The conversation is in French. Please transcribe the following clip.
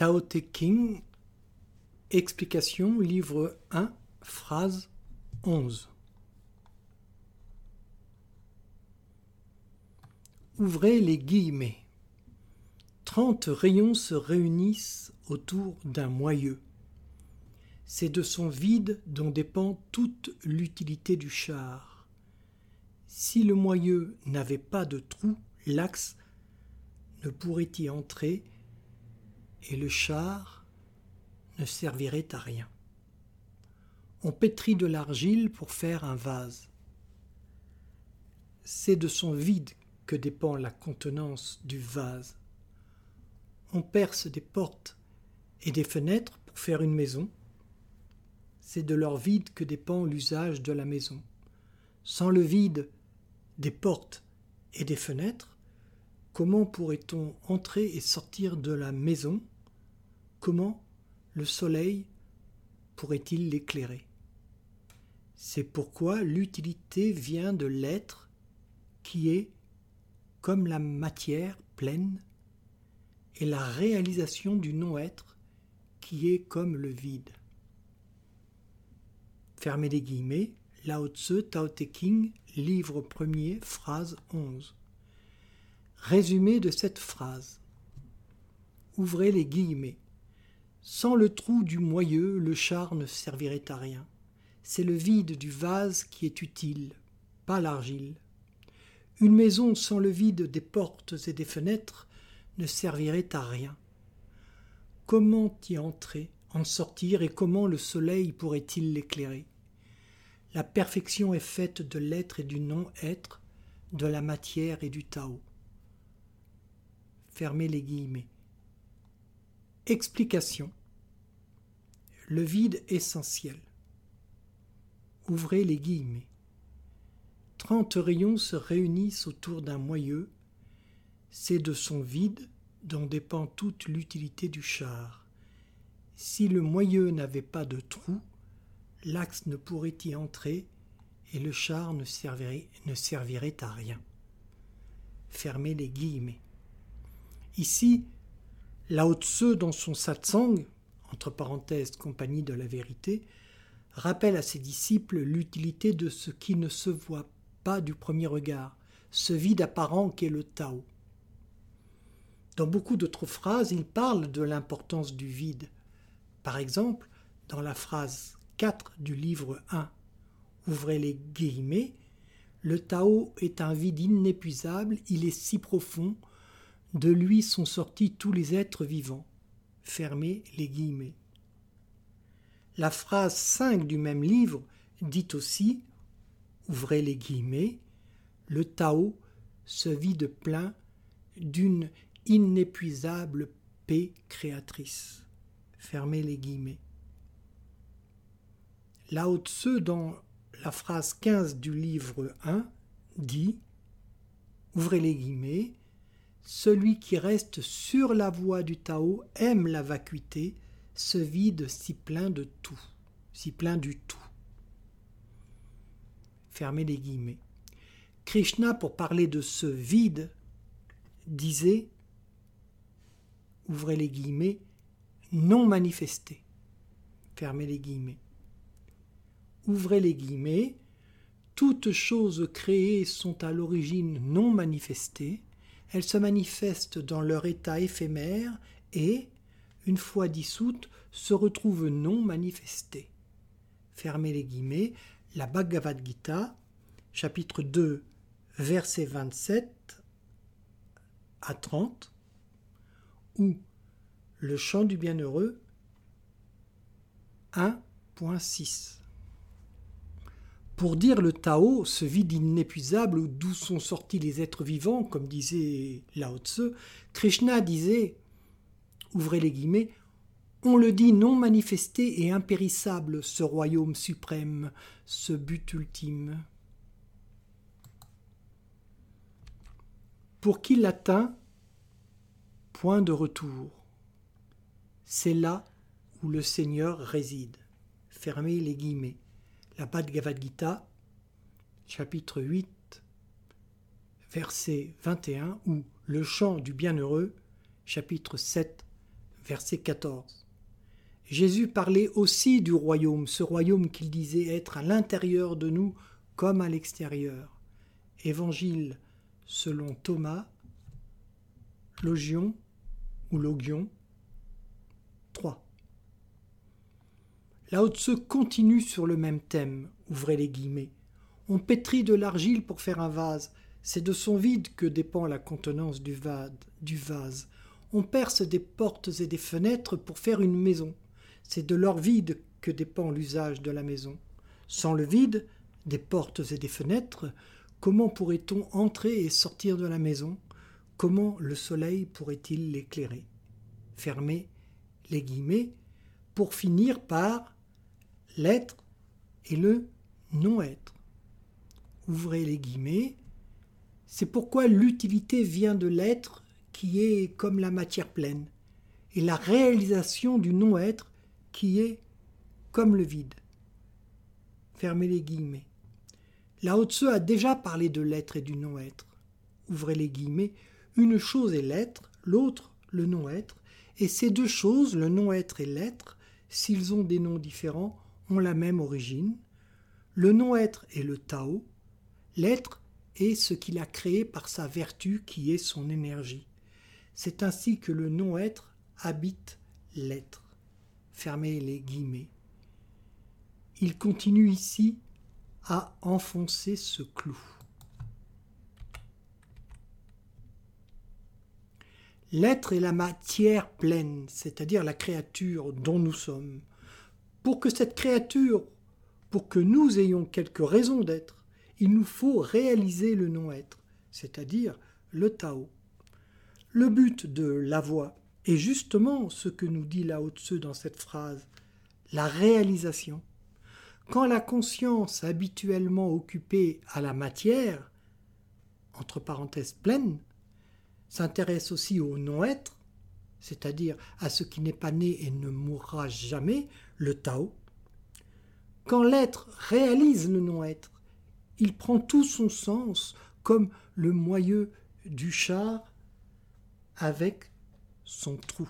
Tao Te King, explication, livre 1, phrase 11. Ouvrez les guillemets. Trente rayons se réunissent autour d'un moyeu. C'est de son vide dont dépend toute l'utilité du char. Si le moyeu n'avait pas de trou, l'axe ne pourrait y entrer et le char ne servirait à rien. On pétrit de l'argile pour faire un vase. C'est de son vide que dépend la contenance du vase. On perce des portes et des fenêtres pour faire une maison. C'est de leur vide que dépend l'usage de la maison. Sans le vide des portes et des fenêtres, comment pourrait-on entrer et sortir de la maison Comment le soleil pourrait-il l'éclairer? C'est pourquoi l'utilité vient de l'être qui est comme la matière pleine et la réalisation du non-être qui est comme le vide. Fermez les guillemets, Lao Tzu, Tao Te King, livre premier, phrase 11. Résumé de cette phrase. Ouvrez les guillemets. Sans le trou du moyeu, le char ne servirait à rien. C'est le vide du vase qui est utile, pas l'argile. Une maison sans le vide des portes et des fenêtres ne servirait à rien. Comment y entrer, en sortir, et comment le soleil pourrait-il l'éclairer? La perfection est faite de l'être et du non-être, de la matière et du Tao. Fermez les guillemets. Explication. Le vide essentiel. Ouvrez les guillemets. Trente rayons se réunissent autour d'un moyeu. C'est de son vide dont dépend toute l'utilité du char. Si le moyeu n'avait pas de trou, l'axe ne pourrait y entrer et le char ne servirait, à rien. Fermez les guillemets. Ici, Lao Tse, dans son satsang, entre parenthèses compagnie de la vérité, rappelle à ses disciples l'utilité de ce qui ne se voit pas du premier regard, ce vide apparent qu'est le Tao. Dans beaucoup d'autres phrases, il parle de l'importance du vide. Par exemple, dans la phrase 4 du livre 1, ouvrez les guillemets, le Tao est un vide inépuisable, il est si profond de lui sont sortis tous les êtres vivants. Fermez les guillemets. La phrase 5 du même livre dit aussi, ouvrez les guillemets, le Tao se vide plein d'une inépuisable paix créatrice. Fermez les guillemets. Lao dans la phrase 15 du livre 1, dit Ouvrez les guillemets, celui qui reste sur la voie du Tao aime la vacuité, se vide si plein de tout, si plein du tout. Fermez les guillemets. Krishna, pour parler de ce vide, disait, ouvrez les guillemets, non manifesté. Fermez les guillemets. Ouvrez les guillemets, toutes choses créées sont à l'origine non manifestées, elles se manifestent dans leur état éphémère et, une fois dissoutes, se retrouvent non manifestées. Fermez les guillemets, la Bhagavad Gita, chapitre 2, versets 27 à 30, ou le chant du bienheureux 1.6. Pour dire le Tao, ce vide inépuisable d'où sont sortis les êtres vivants, comme disait Lao Tse, Krishna disait, ouvrez les guillemets, on le dit non manifesté et impérissable, ce royaume suprême, ce but ultime. Pour qui l'atteint, point de retour. C'est là où le Seigneur réside. Fermez les guillemets la Bhagavad Gita, chapitre 8, verset 21, ou le chant du bienheureux, chapitre 7, verset 14. Jésus parlait aussi du royaume, ce royaume qu'il disait être à l'intérieur de nous comme à l'extérieur. Évangile selon Thomas, Logion ou Logion Lao Tse continue sur le même thème, ouvrez les guillemets. On pétrit de l'argile pour faire un vase, c'est de son vide que dépend la contenance du, du vase. On perce des portes et des fenêtres pour faire une maison, c'est de leur vide que dépend l'usage de la maison. Sans le vide, des portes et des fenêtres, comment pourrait-on entrer et sortir de la maison? Comment le soleil pourrait-il l'éclairer? Fermez les guillemets pour finir par l'être et le non-être. Ouvrez les guillemets. C'est pourquoi l'utilité vient de l'être qui est comme la matière pleine, et la réalisation du non-être qui est comme le vide. Fermez les guillemets. Lao Tse a déjà parlé de l'être et du non-être. Ouvrez les guillemets. Une chose est l'être, l'autre le non-être, et ces deux choses, le non-être et l'être, s'ils ont des noms différents, la même origine. Le non-être est le Tao, l'être est ce qu'il a créé par sa vertu qui est son énergie. C'est ainsi que le non-être habite l'être. Fermez les guillemets. Il continue ici à enfoncer ce clou. L'être est la matière pleine, c'est-à-dire la créature dont nous sommes. Pour que cette créature, pour que nous ayons quelque raison d'être, il nous faut réaliser le non-être, c'est-à-dire le Tao. Le but de la voix est justement ce que nous dit Lao Tse dans cette phrase, la réalisation. Quand la conscience habituellement occupée à la matière, entre parenthèses pleine, s'intéresse aussi au non-être, c'est-à-dire à ce qui n'est pas né et ne mourra jamais, le Tao. Quand l'être réalise le non-être, il prend tout son sens comme le moyeu du char avec son trou.